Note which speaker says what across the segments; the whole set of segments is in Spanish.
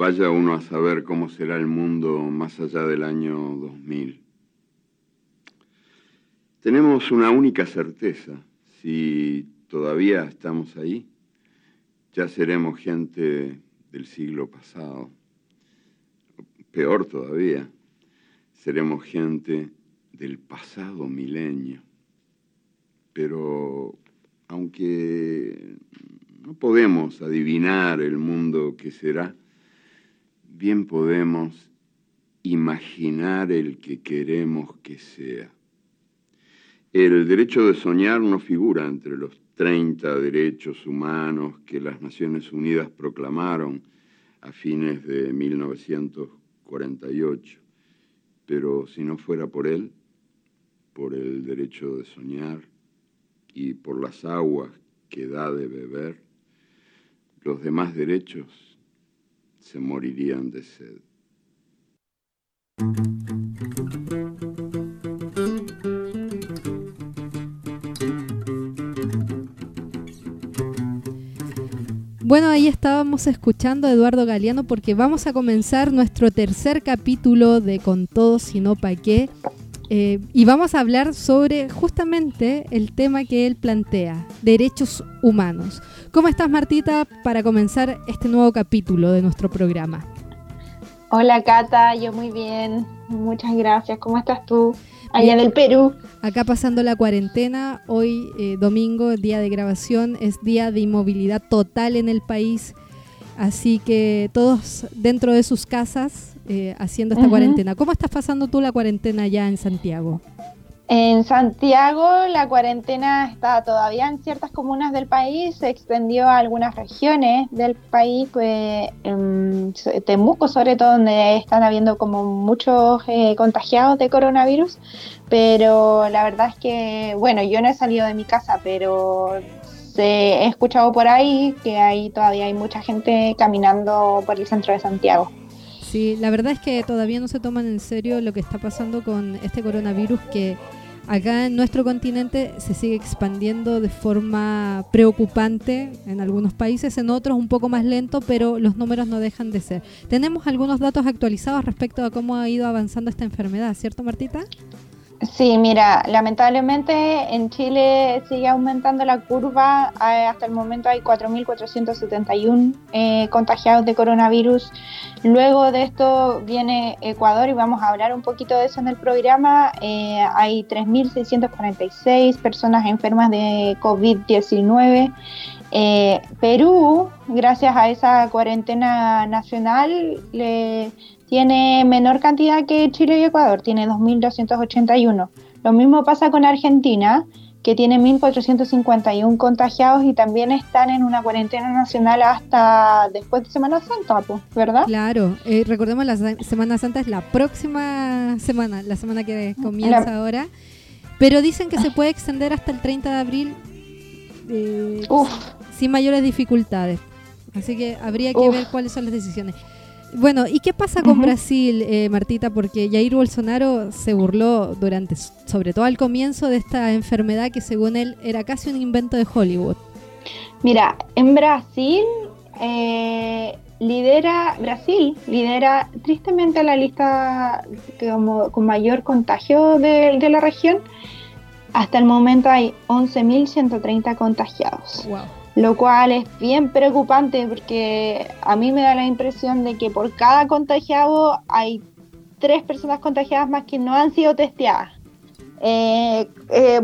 Speaker 1: Vaya uno a saber cómo será el mundo más allá del año 2000. Tenemos una única certeza. Si todavía estamos ahí, ya seremos gente del siglo pasado. Peor todavía, seremos gente del pasado milenio. Pero aunque no podemos adivinar el mundo que será, bien podemos imaginar el que queremos que sea. El derecho de soñar no figura entre los 30 derechos humanos que las Naciones Unidas proclamaron a fines de 1948, pero si no fuera por él, por el derecho de soñar y por las aguas que da de beber, los demás derechos se morirían de sed.
Speaker 2: Bueno, ahí estábamos escuchando a Eduardo Galeano porque vamos a comenzar nuestro tercer capítulo de Con todo, si no pa' qué. Eh, y vamos a hablar sobre justamente el tema que él plantea, derechos humanos. ¿Cómo estás, Martita, para comenzar este nuevo capítulo de nuestro programa?
Speaker 3: Hola, Cata, yo muy bien. Muchas gracias. ¿Cómo estás tú? Allá del Perú.
Speaker 2: Acá pasando la cuarentena, hoy eh, domingo, día de grabación, es día de inmovilidad total en el país. Así que todos dentro de sus casas eh, haciendo esta cuarentena. ¿Cómo estás pasando tú la cuarentena allá en Santiago?
Speaker 3: En Santiago la cuarentena está todavía en ciertas comunas del país, se extendió a algunas regiones del país, pues en Temuco sobre todo, donde están habiendo como muchos eh, contagiados de coronavirus, pero la verdad es que, bueno, yo no he salido de mi casa, pero se, he escuchado por ahí que ahí todavía hay mucha gente caminando por el centro de Santiago.
Speaker 2: Sí, la verdad es que todavía no se toman en serio lo que está pasando con este coronavirus que Acá en nuestro continente se sigue expandiendo de forma preocupante en algunos países, en otros un poco más lento, pero los números no dejan de ser. Tenemos algunos datos actualizados respecto a cómo ha ido avanzando esta enfermedad, ¿cierto Martita?
Speaker 3: Sí, mira, lamentablemente en Chile sigue aumentando la curva. Eh, hasta el momento hay 4.471 eh, contagiados de coronavirus. Luego de esto viene Ecuador y vamos a hablar un poquito de eso en el programa. Eh, hay 3.646 personas enfermas de COVID-19. Perú, gracias a esa cuarentena nacional, le tiene menor cantidad que Chile y Ecuador, tiene 2.281. Lo mismo pasa con Argentina, que tiene 1.451 contagiados y también están en una cuarentena nacional hasta después de Semana Santa, ¿verdad?
Speaker 2: Claro, eh, recordemos la Semana Santa es la próxima semana, la semana que comienza ahora, pero dicen que se puede extender hasta el 30 de abril eh, sin mayores dificultades. Así que habría que ver cuáles son las decisiones. Bueno, ¿y qué pasa con Brasil, eh, Martita? Porque Jair Bolsonaro se burló durante, sobre todo al comienzo, de esta enfermedad que según él era casi un invento de Hollywood.
Speaker 3: Mira, en Brasil eh, lidera, Brasil lidera tristemente la lista con mayor contagio de, de la región. Hasta el momento hay 11.130 contagiados. Wow lo cual es bien preocupante porque a mí me da la impresión de que por cada contagiado hay tres personas contagiadas más que no han sido testeadas. Eh, eh,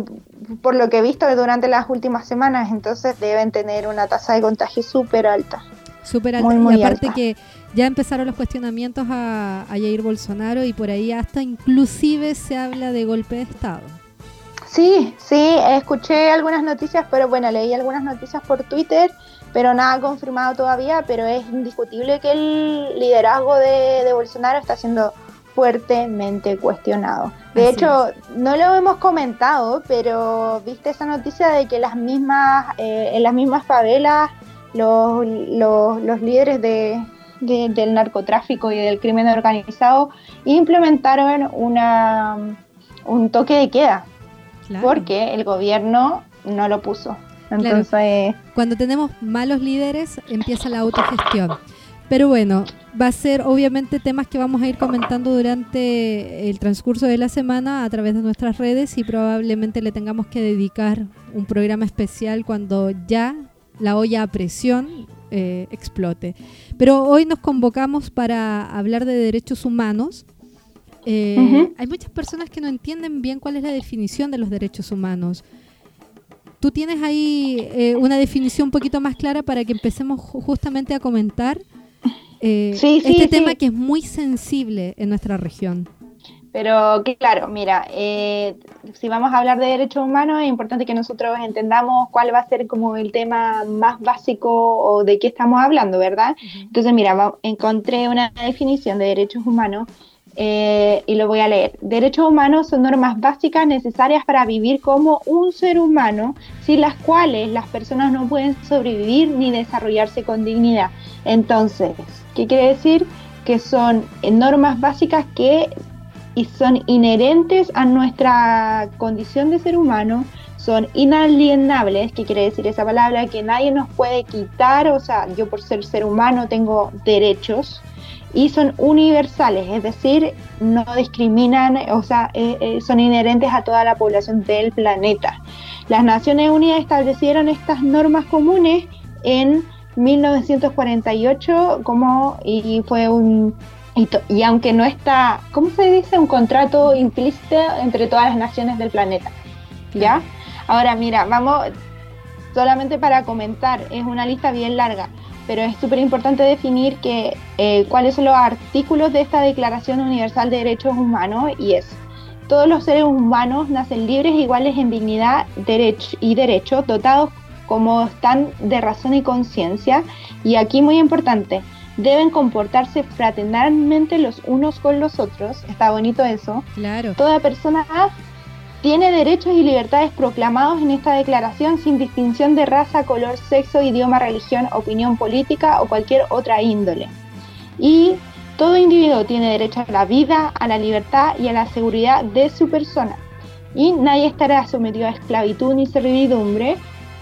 Speaker 3: por lo que he visto durante las últimas semanas, entonces deben tener una tasa de contagio súper alta.
Speaker 2: Súper alta. y aparte que ya empezaron los cuestionamientos a, a Jair Bolsonaro y por ahí hasta inclusive se habla de golpe de Estado.
Speaker 3: Sí, sí, escuché algunas noticias, pero bueno, leí algunas noticias por Twitter, pero nada confirmado todavía, pero es indiscutible que el liderazgo de, Bolsonaro está siendo fuertemente cuestionado. De hecho, no lo hemos comentado, pero viste esa noticia de que las mismas, eh, en las mismas favelas los, los, líderes de, del narcotráfico y del crimen organizado implementaron una, un toque de queda porque el gobierno no lo puso. Entonces,
Speaker 2: cuando tenemos malos líderes empieza la autogestión. Pero bueno, va a ser obviamente temas que vamos a ir comentando durante el transcurso de la semana a través de nuestras redes y probablemente le tengamos que dedicar un programa especial cuando ya la olla a presión eh, explote. Pero hoy nos convocamos para hablar de derechos humanos. Eh, hay muchas personas que no entienden bien cuál es la definición de los derechos humanos. ¿Tú tienes ahí eh, una definición un poquito más clara para que empecemos justamente a comentar eh, este tema que es muy sensible en nuestra región?
Speaker 3: Pero claro, mira, eh, si vamos a hablar de derechos humanos, es importante que nosotros entendamos cuál va a ser como el tema más básico o de qué estamos hablando, ¿verdad? Entonces, mira, encontré una definición de derechos humanos eh, y lo voy a leer. Derechos humanos son normas básicas necesarias para vivir como un ser humano, sin las cuales las personas no pueden sobrevivir ni desarrollarse con dignidad. Entonces, ¿qué quiere decir? Que son normas básicas que son inherentes a nuestra condición de ser humano, son inalienables, ¿qué quiere decir esa palabra? Que nadie nos puede quitar, o sea, yo por ser ser humano tengo derechos, y son universales, es decir, no discriminan, o sea, eh, eh, son inherentes a toda la población del planeta. Las Naciones Unidas establecieron estas normas comunes en 1948 como y fue un y, aunque no está, ¿cómo se dice? Un contrato implícito entre todas las naciones del planeta. ¿Ya? Ahora mira, vamos solamente para comentar, es una lista bien larga pero es súper importante definir que, eh, cuáles son los artículos de esta Declaración Universal de Derechos Humanos y es, todos los seres humanos nacen libres e iguales en dignidad derecho, y derechos, dotados como están de razón y conciencia, y aquí muy importante, deben comportarse fraternalmente los unos con los otros, está bonito eso.
Speaker 2: Claro.
Speaker 3: Toda persona tiene derechos y libertades proclamados en esta declaración sin distinción de raza, color, sexo, idioma, religión, opinión política o cualquier otra índole. Y todo individuo tiene derecho a la vida, a la libertad y a la seguridad de su persona. Y nadie estará sometido a esclavitud ni servidumbre.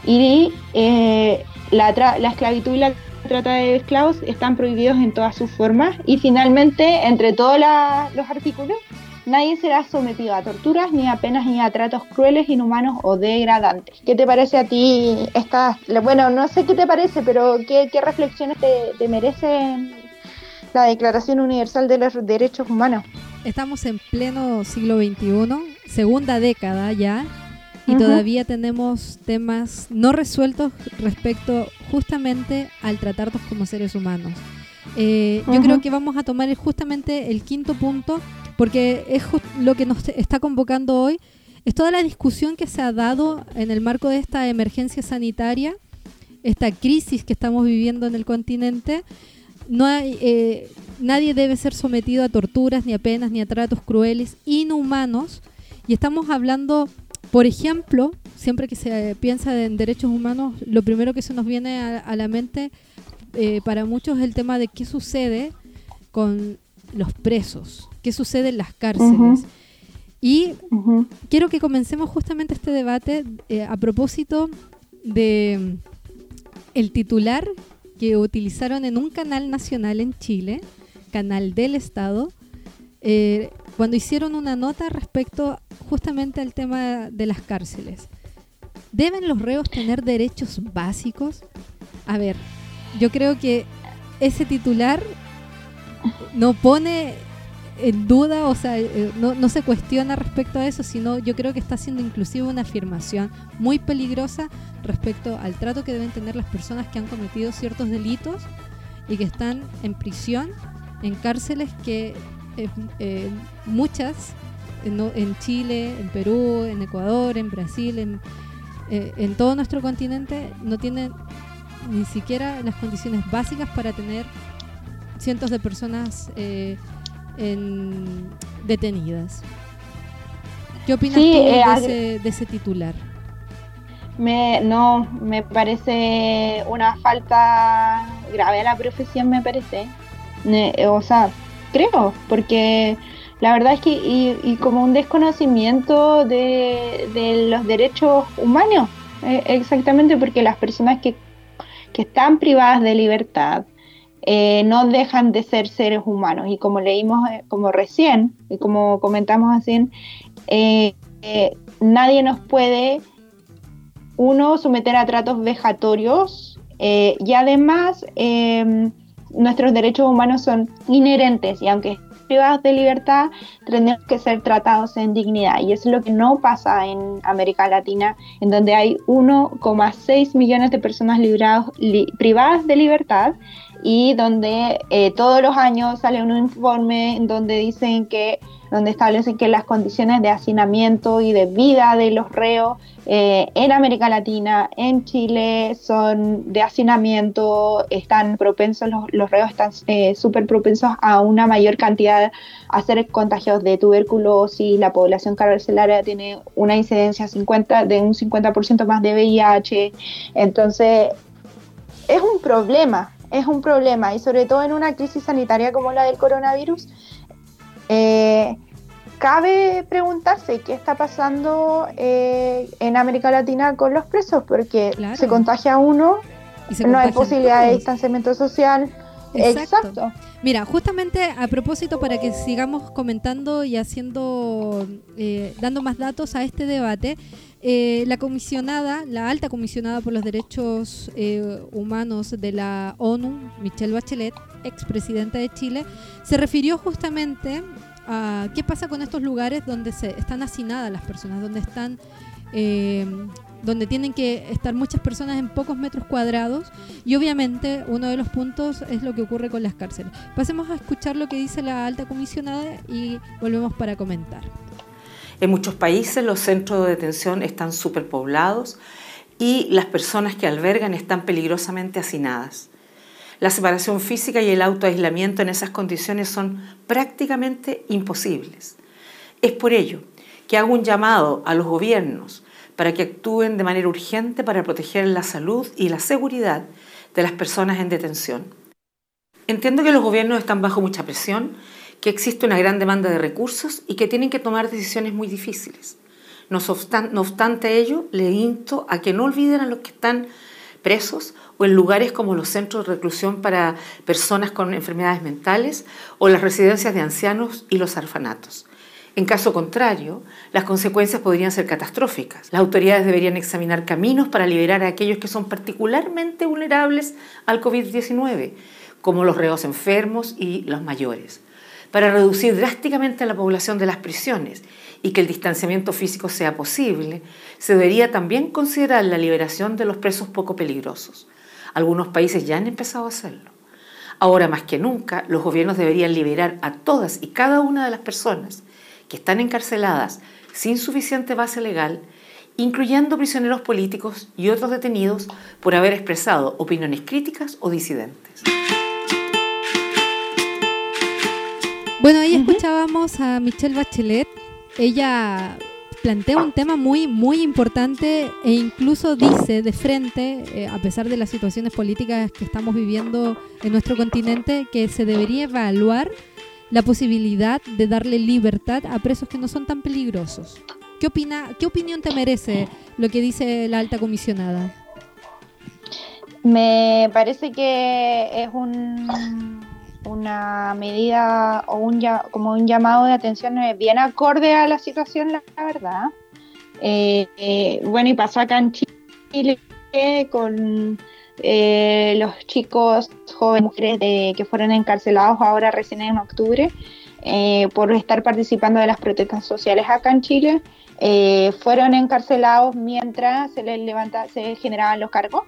Speaker 3: Y eh, la, la esclavitud y la trata de esclavos están prohibidos en todas sus formas. Y finalmente, entre todos los artículos, Nadie será sometido a torturas, ni a penas, ni a tratos crueles, inhumanos o degradantes. ¿Qué te parece a ti esta? Bueno, no sé qué te parece, pero ¿qué, reflexiones te, te merece la Declaración Universal de los Derechos Humanos?
Speaker 2: Estamos en pleno siglo XXI, segunda década ya, y todavía tenemos temas no resueltos respecto justamente al tratarnos como seres humanos. Eh, yo creo que vamos a tomar justamente el quinto punto porque es lo que nos está convocando hoy, es toda la discusión que se ha dado en el marco de esta emergencia sanitaria, esta crisis que estamos viviendo en el continente. No hay, eh, nadie debe ser sometido a torturas, ni a penas, ni a tratos crueles, inhumanos. Y estamos hablando, por ejemplo, siempre que se piensa en derechos humanos, lo primero que se nos viene a, la mente eh, para muchos es el tema de qué sucede con los presos, qué sucede en las cárceles. Y quiero que comencemos justamente este debate eh, a propósito de mm, el titular que utilizaron en un canal nacional en Chile, canal del Estado, eh, cuando hicieron una nota respecto justamente al tema de las cárceles. ¿Deben los reos tener derechos básicos? A ver, yo creo que ese titular no pone en duda, o sea, eh, no, no, se cuestiona respecto a eso, sino yo creo que está haciendo inclusive una afirmación muy peligrosa respecto al trato que deben tener las personas que han cometido ciertos delitos y que están en prisión, en cárceles que eh, eh, muchas, en, Chile, en Perú, en Ecuador, en Brasil, en, en todo nuestro continente, no tienen ni siquiera las condiciones básicas para tener cientos de personas detenidas. ¿Qué opinas eh, de, ese, titular?
Speaker 3: Me, no, me parece una falta grave a la profesión, me parece. o sea, creo, porque la verdad es que y, como un desconocimiento de, de los derechos humanos, eh, exactamente porque las personas que, que están privadas de libertad, eh, no dejan de ser seres humanos. Y como leímos, eh, como recién, y como comentamos así, eh, nadie nos puede, uno, someter a tratos vejatorios y además nuestros derechos humanos son inherentes y aunque privados de libertad tenemos que ser tratados en dignidad y eso es lo que no pasa en América Latina en donde hay 1,6 millones de personas privadas de libertad y donde eh, todos los años sale un informe en donde dicen que donde establecen que las condiciones de hacinamiento y de vida de los reos eh, en América Latina, en Chile, son de hacinamiento, están propensos, los, reos están eh, súper propensos a una mayor cantidad a ser contagiados de tuberculosis, la población carcelaria tiene una incidencia 50, de un 50% más de VIH, entonces es un problema, es un problema y sobre todo en una crisis sanitaria como la del coronavirus, eh, cabe preguntarse qué está pasando eh, en América Latina con los presos, porque se contagia uno, no hay posibilidad de distanciamiento social. Exacto.
Speaker 2: Mira, justamente a propósito para que sigamos comentando y haciendo, eh, dando más datos a este debate, la comisionada, la alta comisionada por los derechos humanos de la ONU, Michelle Bachelet, expresidenta de Chile, se refirió justamente a qué pasa con estos lugares donde se están hacinadas las personas, donde están eh, donde tienen que estar muchas personas en pocos metros cuadrados y obviamente uno de los puntos es lo que ocurre con las cárceles. Pasemos a escuchar lo que dice la alta comisionada y volvemos para comentar.
Speaker 4: En muchos países los centros de detención están superpoblados y las personas que albergan están peligrosamente hacinadas. La separación física y el autoaislamiento en esas condiciones son prácticamente imposibles. Es por ello que hago un llamado a los gobiernos para que actúen de manera urgente para proteger la salud y la seguridad de las personas en detención. Entiendo que los gobiernos están bajo mucha presión, que existe una gran demanda de recursos y que tienen que tomar decisiones muy difíciles. No obstante, ello, le insto a que no olviden a los que están presos o en lugares como los centros de reclusión para personas con enfermedades mentales o las residencias de ancianos y los orfanatos. En caso contrario, las consecuencias podrían ser catastróficas. Las autoridades deberían examinar caminos para liberar a aquellos que son particularmente vulnerables al COVID-19, como los reos enfermos y los mayores, para reducir drásticamente la población de las prisiones y que el distanciamiento físico sea posible, se debería también considerar la liberación de los presos poco peligrosos. Algunos países ya han empezado a hacerlo. Ahora más que nunca, los gobiernos deberían liberar a todas y cada una de las personas que están encarceladas sin suficiente base legal, incluyendo prisioneros políticos y otros detenidos por haber expresado opiniones críticas o disidentes.
Speaker 2: Bueno, ahí escuchábamos a Michelle Bachelet. Ella plantea un tema muy, muy importante e incluso dice de frente, eh, a pesar de las situaciones políticas que estamos viviendo en nuestro continente, que se debería evaluar la posibilidad de darle libertad a presos que no son tan peligrosos. ¿Qué, opina, qué opinión te merece lo que dice la alta comisionada?
Speaker 3: Me parece que es un una medida o un como un llamado de atención bien acorde a la situación, la, verdad. Eh, eh, bueno, y pasó acá en Chile con eh, los chicos jóvenes mujeres que fueron encarcelados ahora recién en octubre por estar participando de las protestas sociales acá en Chile. fueron encarcelados mientras se les levanta, se generaban los cargos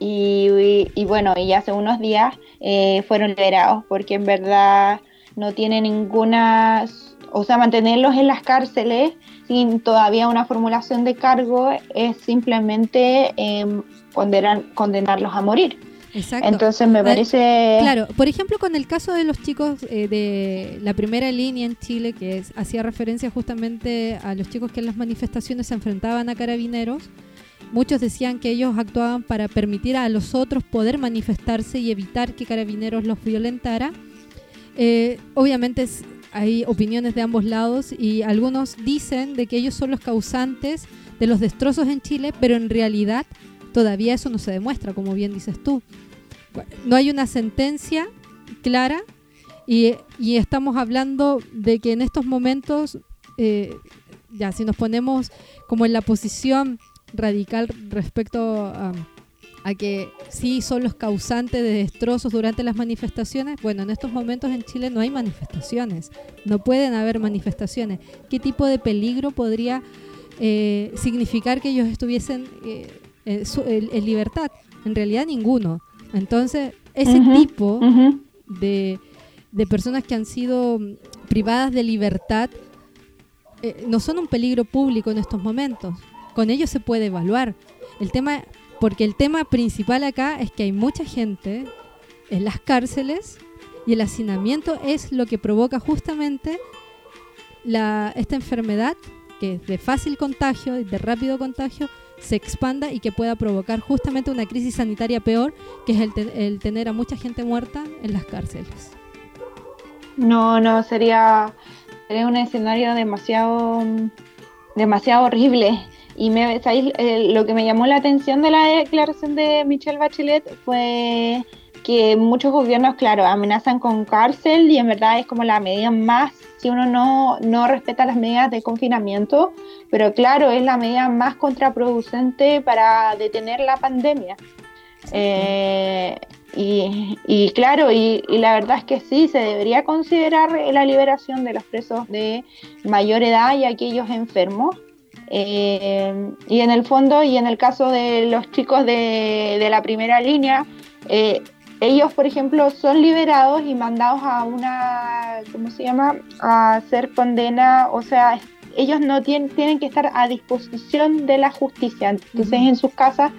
Speaker 3: y, bueno, y hace unos días eh, fueron liberados porque en verdad no tiene ninguna, o sea, mantenerlos en las cárceles sin todavía una formulación de cargo es simplemente em, condenar, condenarlos a morir. Exacto. Entonces me parece...
Speaker 2: Claro, por ejemplo, con el caso de los chicos eh, de la primera línea en Chile, que hacía referencia justamente a los chicos que en las manifestaciones se enfrentaban a carabineros, Muchos decían que ellos actuaban para permitir a los otros poder manifestarse y evitar que Carabineros los violentara. Eh, obviamente hay opiniones de ambos lados y algunos dicen de que ellos son los causantes de los destrozos en Chile, pero en realidad todavía eso no se demuestra, como bien dices tú. no hay una sentencia clara y, estamos hablando de que en estos momentos, eh, ya si nos ponemos como en la posición radical respecto a, a, que sí son los causantes de destrozos durante las manifestaciones, bueno, en estos momentos en Chile no hay manifestaciones, no pueden haber manifestaciones. ¿Qué tipo de peligro podría eh, significar que ellos estuviesen eh, en, libertad. En realidad ninguno. Entonces, ese tipo de, de, personas que han sido privadas de libertad eh, no son un peligro público en estos momentos. Con ellos se puede evaluar. El tema, porque el tema principal acá es que hay mucha gente en las cárceles y el hacinamiento es lo que provoca justamente la, esta enfermedad que es de fácil contagio, de rápido contagio, se expanda y que pueda provocar justamente una crisis sanitaria peor, que es el, tener a mucha gente muerta en las cárceles.
Speaker 3: No, no, sería, sería un escenario demasiado, demasiado horrible. Y me, eh, lo que me llamó la atención de la declaración de Michelle Bachelet fue que muchos gobiernos, claro, amenazan con cárcel y en verdad es como la medida más si uno no, no respeta las medidas de confinamiento, pero claro, es la medida más contraproducente para detener la pandemia. Eh, y, y, claro, y, la verdad es que sí, se debería considerar la liberación de los presos de mayor edad y aquellos enfermos. Eh, y en el fondo, y en el caso de los chicos de, de la primera línea, eh, ellos, por ejemplo, son liberados y mandados a una, ¿cómo se llama? A ser condena, o sea, ellos no tienen, tienen que estar a disposición de la justicia. Entonces, en sus casas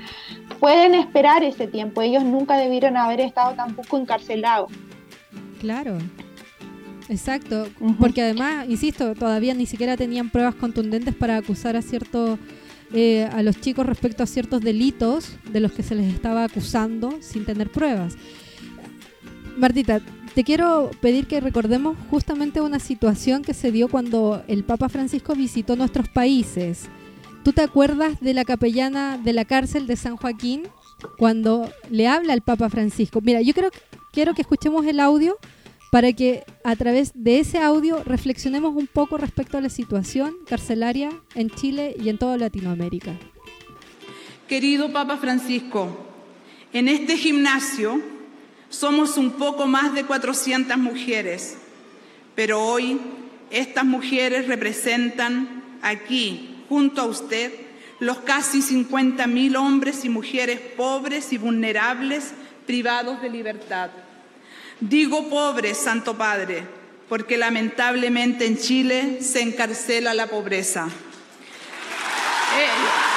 Speaker 3: pueden esperar ese tiempo. Ellos nunca debieron haber estado tampoco encarcelados.
Speaker 2: Claro. Exacto, porque además, insisto, todavía ni siquiera tenían pruebas contundentes para acusar a ciertos eh, a los chicos respecto a ciertos delitos de los que se les estaba acusando sin tener pruebas. Martita, te quiero pedir que recordemos justamente una situación que se dio cuando el Papa Francisco visitó nuestros países. ¿Tú te acuerdas de la capellana de la cárcel de San Joaquín cuando le habla al Papa Francisco? Mira, yo creo, quiero que escuchemos el audio para que a través de ese audio reflexionemos un poco respecto a la situación carcelaria en Chile y en toda Latinoamérica.
Speaker 5: Querido Papa Francisco, en este gimnasio somos un poco más de 400 mujeres, pero hoy estas mujeres representan aquí, junto a usted, los casi 50.000 hombres y mujeres pobres y vulnerables privados de libertad Digo pobre, Santo Padre, porque lamentablemente en Chile se encarcela la pobreza. Eh,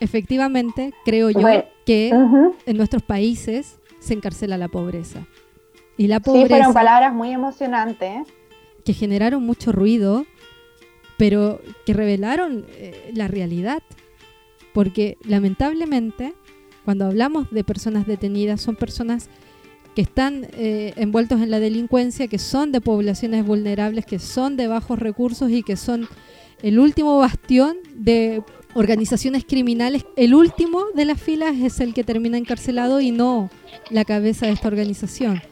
Speaker 2: Efectivamente, creo yo que en nuestros países se encarcela la pobreza.
Speaker 3: Y la pobreza. Sí, fueron palabras muy emocionantes.
Speaker 2: Que generaron mucho ruido pero que revelaron eh, la realidad. Porque lamentablemente, cuando hablamos de personas detenidas, son personas que están eh, envueltos en la delincuencia, que son de poblaciones vulnerables, que son de bajos recursos y que son el último bastión de organizaciones criminales. El último de las filas es el que termina encarcelado y no la cabeza de esta organización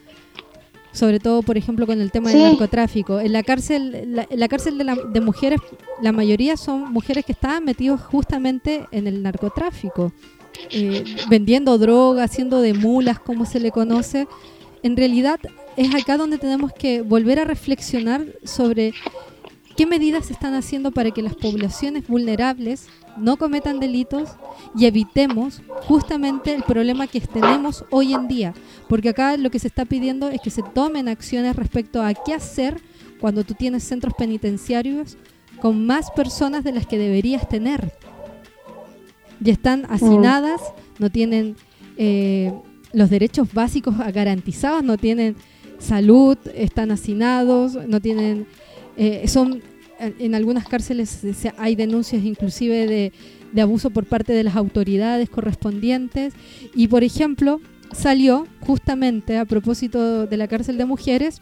Speaker 2: sobre todo, por ejemplo, con el tema del narcotráfico. En la cárcel, la, la cárcel de, mujeres, la mayoría son mujeres que estaban metidas justamente en el narcotráfico, eh, vendiendo droga, haciendo de mulas, como se le conoce. En realidad es acá donde tenemos que volver a reflexionar sobre qué medidas se están haciendo para que las poblaciones vulnerables no cometan delitos y evitemos justamente el problema que tenemos hoy en día. Porque acá lo que se está pidiendo es que se tomen acciones respecto a qué hacer cuando tú tienes centros penitenciarios con más personas de las que deberías tener. Ya están mm. hacinadas, no tienen eh, los derechos básicos garantizados, no tienen salud, están hacinados, no tienen... Eh, son en algunas cárceles hay denuncias inclusive de, abuso por parte de las autoridades correspondientes y por ejemplo salió justamente a propósito de la cárcel de mujeres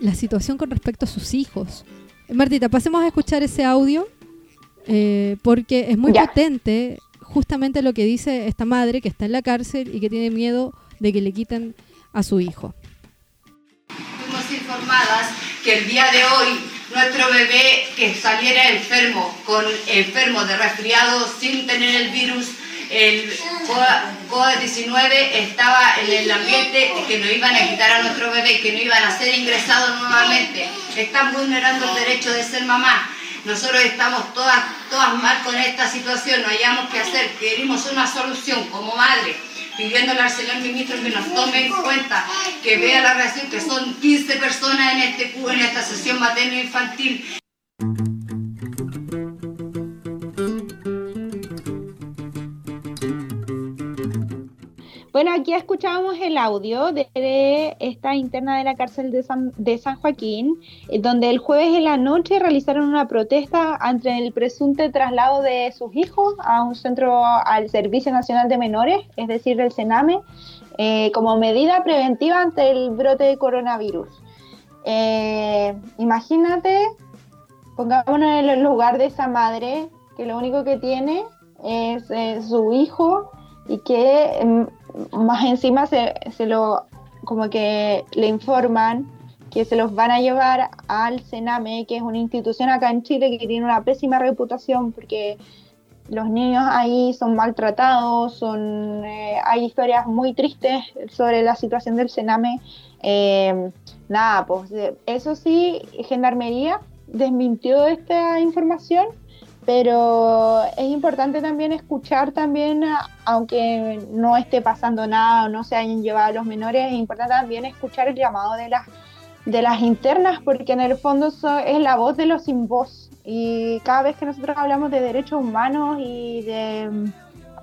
Speaker 2: la situación con respecto a sus hijos. Martita, pasemos a escuchar ese audio eh, porque es muy potente justamente lo que dice esta madre que está en la cárcel y que tiene miedo de que le quiten a su hijo.
Speaker 6: Fuimos informadas que el día de hoy nuestro bebé que saliera enfermo, con enfermo de resfriado sin tener el virus, el COVID-19 estaba en el ambiente que nos iban a quitar a nuestro bebé, que no iban a ser ingresados nuevamente. Están vulnerando el derecho de ser mamá. Nosotros estamos todas, todas mal con esta situación, no hayamos que hacer, queremos una solución como madre pidiéndole al señor ministro que nos tome en cuenta, que vea la reacción, que son 15 personas en, este, en esta sesión materno-infantil.
Speaker 3: Bueno, aquí escuchábamos el audio de esta interna de la cárcel de San, de San Joaquín, eh, donde el jueves en la noche realizaron una protesta ante el presunto traslado de sus hijos a un centro al Servicio Nacional de Menores, es decir, del CENAME, eh, como medida preventiva ante el brote de coronavirus. Eh, imagínate, pongámonos en el lugar de esa madre que lo único que tiene es su hijo y que em, más encima se, se lo como que le informan que se los van a llevar al Sename, que es una institución acá en Chile que tiene una pésima reputación porque los niños ahí son maltratados, son, eh, hay historias muy tristes sobre la situación del Sename. Em, nada, pues eso sí, Gendarmería desmintió esta información pero es importante también escuchar también, aunque no esté pasando nada o no se hayan llevado a los menores, es importante también escuchar el llamado de las, de las internas, porque en el fondo es la voz de los sin voz. Y cada vez que nosotros hablamos de derechos humanos y de,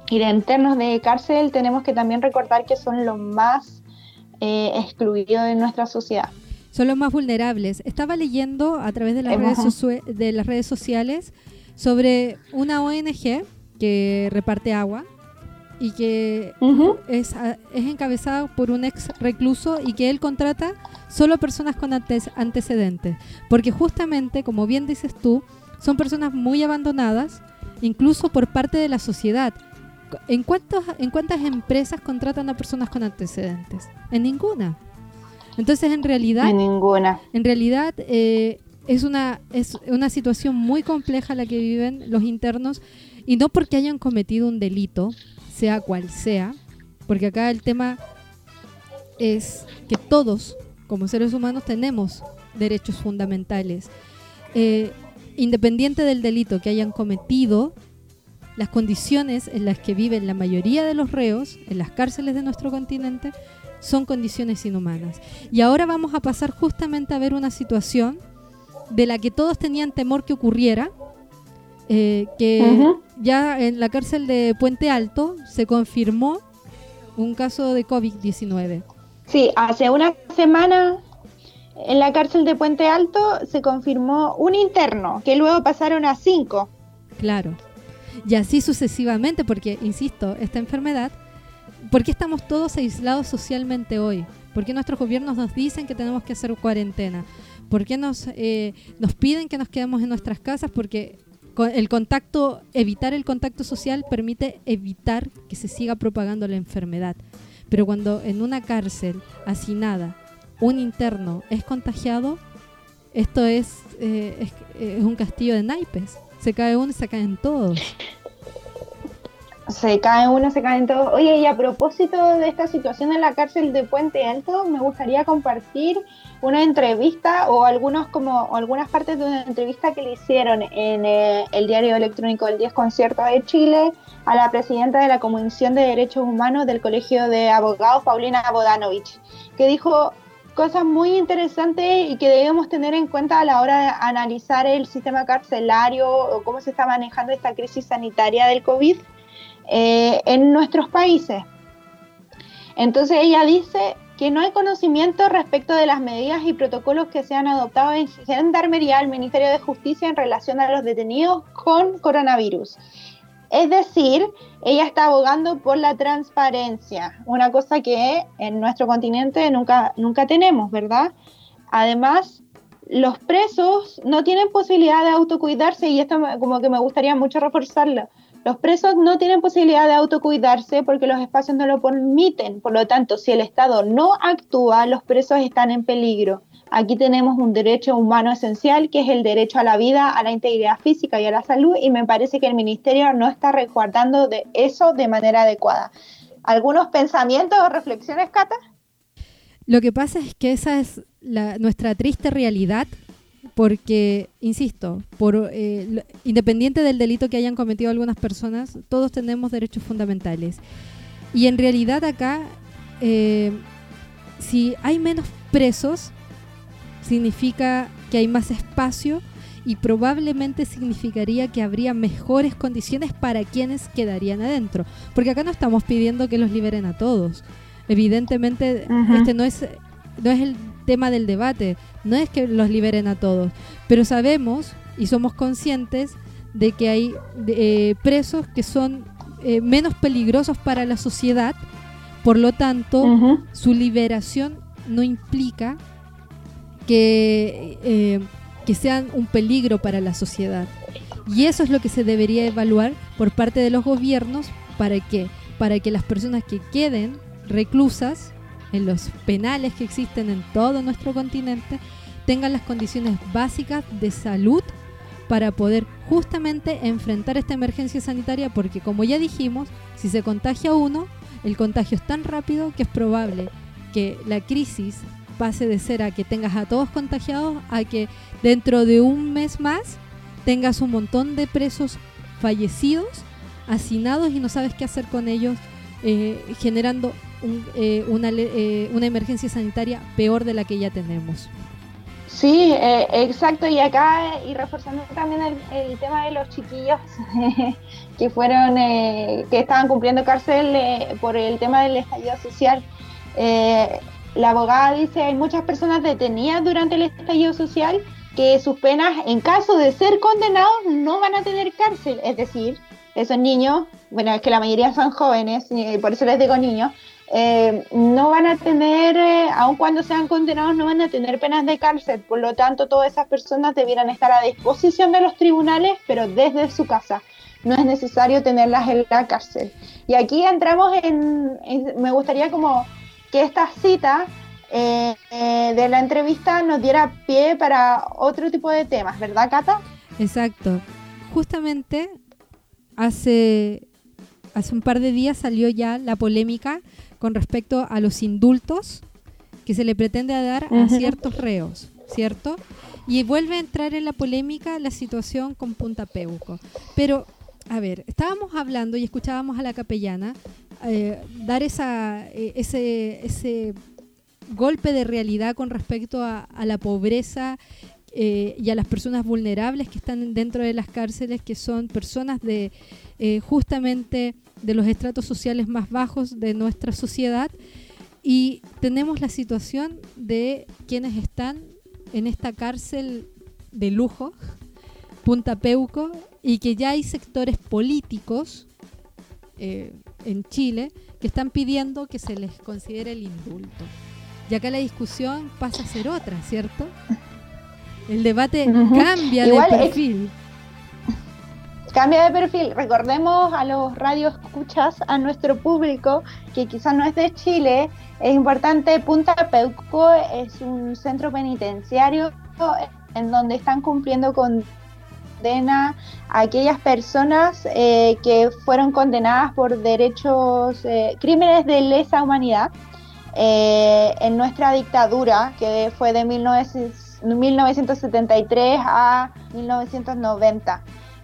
Speaker 3: y de internos de cárcel, tenemos que también recordar que son los más eh, excluidos de nuestra sociedad.
Speaker 2: Son los más vulnerables. Estaba leyendo a través de las, redes, de las redes sociales sobre una ONG que reparte agua y que es, es encabezada por un ex recluso y que él contrata solo personas con antecedentes. Porque justamente, como bien dices tú, son personas muy abandonadas, incluso por parte de la sociedad. ¿En, cuántos, ¿En cuántas empresas contratan a personas con antecedentes? En ninguna. Entonces, en realidad...
Speaker 3: En ninguna.
Speaker 2: En realidad, eh, es una, es una situación muy compleja la que viven los internos y no porque hayan cometido un delito, sea cual sea, porque acá el tema es que todos, como seres humanos, tenemos derechos fundamentales. Eh, independiente del delito que hayan cometido, las condiciones en las que viven la mayoría de los reos en las cárceles de nuestro continente son condiciones inhumanas. Y ahora vamos a pasar justamente a ver una situación de la que todos tenían temor que ocurriera, eh, que ya en la cárcel de Puente Alto se confirmó un caso de COVID-19.
Speaker 3: Sí, hace una semana en la cárcel de Puente Alto se confirmó un interno, que luego pasaron a cinco.
Speaker 2: Claro. Y así sucesivamente, porque, insisto, esta enfermedad, ¿por qué estamos todos aislados socialmente hoy? ¿Por qué nuestros gobiernos nos dicen que tenemos que hacer cuarentena? ¿Por qué nos, eh, nos piden que nos quedemos en nuestras casas? Porque el contacto, evitar el contacto social permite evitar que se siga propagando la enfermedad. Pero cuando en una cárcel hacinada un interno es contagiado, esto es, eh, es, un castillo de naipes. Se cae uno y se caen todos.
Speaker 3: Se cae uno, se caen todos. Oye, y a propósito de esta situación en la cárcel de Puente Alto, me gustaría compartir una entrevista o algunos como algunas partes de una entrevista que le hicieron en eh, el diario electrónico del 10 Concierto de Chile a la presidenta de la Comisión de Derechos Humanos del Colegio de Abogados, Paulina Bodanovich, que dijo cosas muy interesantes y que debemos tener en cuenta a la hora de analizar el sistema carcelario o cómo se está manejando esta crisis sanitaria del COVID eh, en nuestros países. Entonces ella dice que no hay conocimiento respecto de las medidas y protocolos que se han adoptado en Gendarmería al Ministerio de Justicia en relación a los detenidos con coronavirus. Es decir, ella está abogando por la transparencia, una cosa que en nuestro continente nunca, nunca tenemos, ¿verdad? Además, los presos no tienen posibilidad de autocuidarse y esto como que me gustaría mucho reforzarlo. Los presos no tienen posibilidad de autocuidarse porque los espacios no lo permiten. Por lo tanto, si el Estado no actúa, los presos están en peligro. Aquí tenemos un derecho humano esencial que es el derecho a la vida, a la integridad física y a la salud y me parece que el Ministerio no está resguardando de eso de manera adecuada. ¿Algunos pensamientos o reflexiones, Cata?
Speaker 2: Lo que pasa es que esa es nuestra triste realidad porque, insisto, por eh, independiente del delito que hayan cometido algunas personas, todos tenemos derechos fundamentales. Y en realidad acá, eh, si hay menos presos, significa que hay más espacio y probablemente significaría que habría mejores condiciones para quienes quedarían adentro. Porque acá no estamos pidiendo que los liberen a todos. Evidentemente, este no es, no es el tema del debate, no es que los liberen a todos, pero sabemos y somos conscientes de que hay eh, presos que son eh, menos peligrosos para la sociedad, por lo tanto, su liberación no implica que, eh, que sean un peligro para la sociedad. Y eso es lo que se debería evaluar por parte de los gobiernos para que, para que las personas que queden reclusas en los penales que existen en todo nuestro continente tengan las condiciones básicas de salud para poder justamente enfrentar esta emergencia sanitaria porque como ya dijimos, si se contagia uno, el contagio es tan rápido que es probable que la crisis pase de ser a que tengas a todos contagiados a que dentro de un mes más tengas un montón de presos fallecidos, hacinados y no sabes qué hacer con ellos, eh, generando eh, una, eh, una emergencia sanitaria peor de la que ya tenemos.
Speaker 3: Sí, eh, exacto, y acá, y reforzando también el, tema de los chiquillos que fueron, que estaban cumpliendo cárcel por el tema del estallido social. la abogada dice, hay muchas personas detenidas durante el estallido social que sus penas, en caso de ser condenados, no van a tener cárcel. Es decir, esos niños, bueno, es que la mayoría son jóvenes, por eso les digo niños, eh, no van a tener, eh, aun cuando sean condenados, no van a tener penas de cárcel. Por lo tanto, todas esas personas debieran estar a disposición de los tribunales, pero desde su casa. No es necesario tenerlas en la cárcel. Y aquí entramos en, me gustaría como que esta cita eh, de la entrevista nos diera pie para otro tipo de temas, ¿verdad, Cata?
Speaker 2: Exacto. Justamente hace, hace un par de días salió ya la polémica con respecto a los indultos que se le pretende dar a ciertos reos, ¿cierto? Y vuelve a entrar en la polémica la situación con Punta Peuco. Pero, a ver, estábamos hablando y escuchábamos a la capellana eh, dar esa, eh, ese, ese golpe de realidad con respecto a, la pobreza eh, y a las personas vulnerables que están dentro de las cárceles, que son personas de justamente de los estratos sociales más bajos de nuestra sociedad y tenemos la situación de quienes están en esta cárcel de lujo, Punta Peuco, y que ya hay sectores políticos eh, en Chile que están pidiendo que se les considere el indulto. Y acá la discusión pasa a ser otra, ¿cierto? El debate cambia de perfil.
Speaker 3: Cambia de perfil. Recordemos a los radios escuchas, a nuestro público, que quizás no es de Chile. Es importante, Punta Peuco es un centro penitenciario en donde están cumpliendo condena a aquellas personas eh, que fueron condenadas por derechos, eh, crímenes de lesa humanidad eh, en nuestra dictadura, que fue de 1973 a 1990.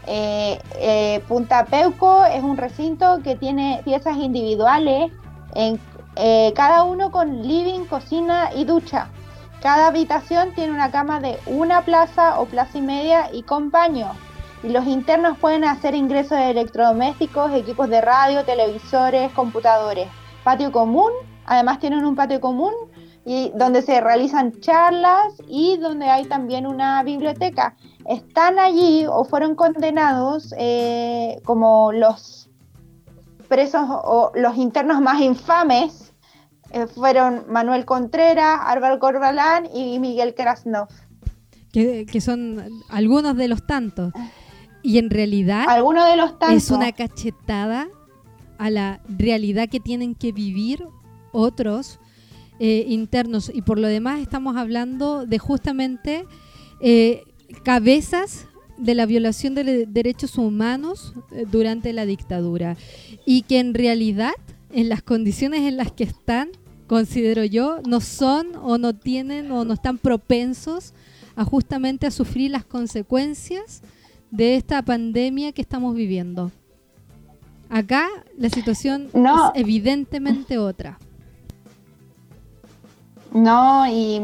Speaker 3: Eh, eh, Punta Peuco es un recinto que tiene piezas individuales, en, eh, cada uno con living, cocina y ducha. Cada habitación tiene una cama de una plaza o plaza y media y con baño. Y los internos pueden hacer ingresos de electrodomésticos, equipos de radio, televisores, computadores. Patio común, además tienen un patio común y donde se realizan charlas y donde hay también una biblioteca están allí o fueron condenados eh, como los presos o los internos más infames eh, fueron Manuel Contreras, Álvaro Corbalán y Miguel Krasnov.
Speaker 2: Que, que, son algunos de los tantos. Y en realidad
Speaker 3: algunos de los tantos.
Speaker 2: es una cachetada a la realidad que tienen que vivir otros eh, internos. Y por lo demás estamos hablando de justamente eh, cabezas de la violación de derechos humanos eh, durante la dictadura. Y que en realidad, en las condiciones en las que están, considero yo, no son o no tienen o no están propensos a justamente a sufrir las consecuencias de esta pandemia que estamos viviendo. Acá la situación es evidentemente otra.
Speaker 3: No, y,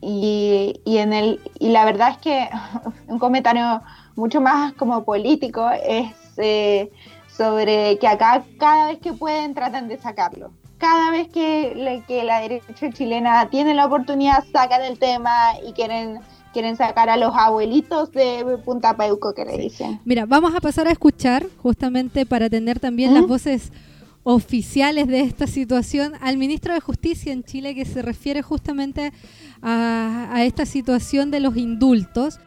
Speaker 3: y, en el, y la verdad es que un comentario mucho más como político es eh, sobre que acá cada vez que pueden tratan de sacarlo. Cada vez que, que la derecha chilena tiene la oportunidad sacan el tema y quieren quieren sacar a los abuelitos de Punta Peuco que le dicen.
Speaker 2: Mira, vamos a pasar a escuchar justamente para tener también las voces oficiales de esta situación al ministro de Justicia en Chile que se refiere justamente a, esta situación de los indultos.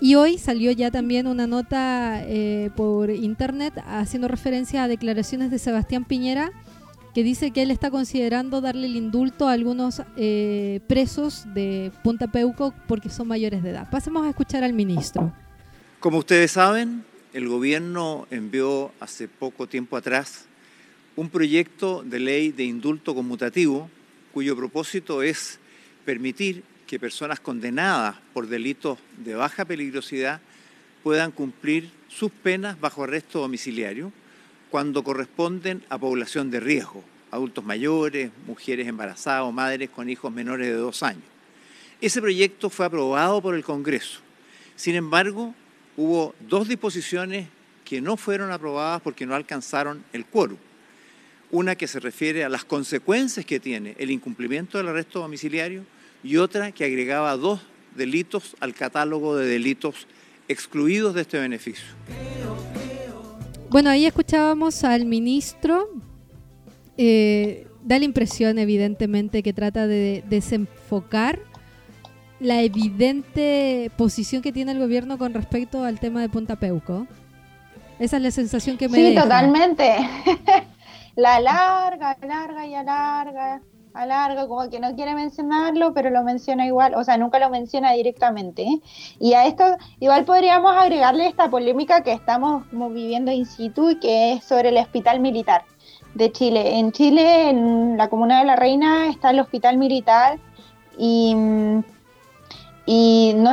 Speaker 2: Y hoy salió ya también una nota eh, por internet haciendo referencia a declaraciones de Sebastián Piñera que dice que él está considerando darle el indulto a algunos eh, presos de Punta Peuco porque son mayores de edad. Pasemos a escuchar al ministro.
Speaker 7: Como ustedes saben, el gobierno envió hace poco tiempo atrás un proyecto de ley de indulto conmutativo cuyo propósito es permitir que personas condenadas por delitos de baja peligrosidad puedan cumplir sus penas bajo arresto domiciliario cuando corresponden a población de riesgo, adultos mayores, mujeres embarazadas o madres con hijos menores de dos años. Ese proyecto fue aprobado por el Congreso. Sin embargo, hubo dos disposiciones que no fueron aprobadas porque no alcanzaron el quórum. Una que se refiere a las consecuencias que tiene el incumplimiento del arresto domiciliario y otra que agregaba dos delitos al catálogo de delitos excluidos de este beneficio.
Speaker 2: Bueno, ahí escuchábamos al ministro. Eh, da la impresión, evidentemente, que trata de desenfocar la evidente posición que tiene el gobierno con respecto al tema de Punta Peuco. Esa es la sensación que me
Speaker 3: Sí, totalmente. la larga, larga y alarga alarga, como que no quiere mencionarlo, pero lo menciona igual, o sea, nunca lo menciona directamente. Y a esto igual podríamos agregarle esta polémica que estamos como viviendo in situ y que es sobre el hospital militar de Chile. En Chile, en la comuna de La Reina, está el hospital militar y no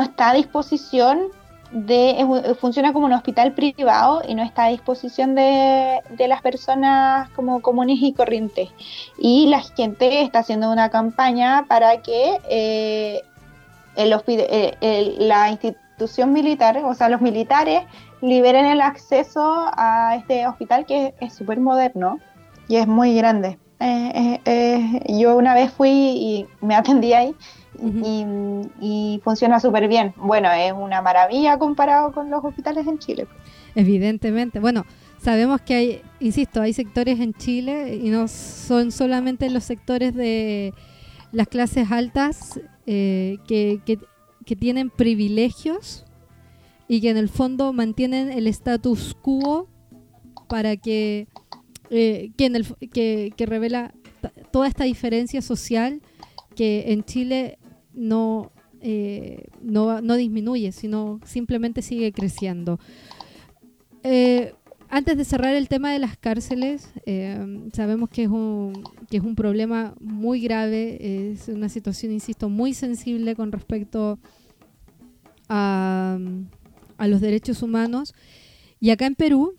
Speaker 3: está a disposición de, funciona como un hospital privado y no está a disposición de, las personas como comunes y corrientes. Y la gente está haciendo una campaña para que eh, eh, la institución militar, o sea, los militares, liberen el acceso a este hospital que es súper moderno y es muy grande. Eh, yo una vez fui y me atendí ahí y, funciona súper bien. Bueno, es una maravilla comparado con los hospitales en Chile.
Speaker 2: Evidentemente. Bueno, sabemos que hay, insisto, hay sectores en Chile y no son solamente los sectores de las clases altas eh, que, que, tienen privilegios y que en el fondo mantienen el status quo para que, eh, que, en el, que, que revela toda esta diferencia social que en Chile no, eh, no, no, disminuye, sino simplemente sigue creciendo. Eh, antes de cerrar el tema de las cárceles, eh, sabemos que es, un, que es un problema muy grave, es una situación, insisto, muy sensible con respecto a, a los derechos humanos. Y acá en Perú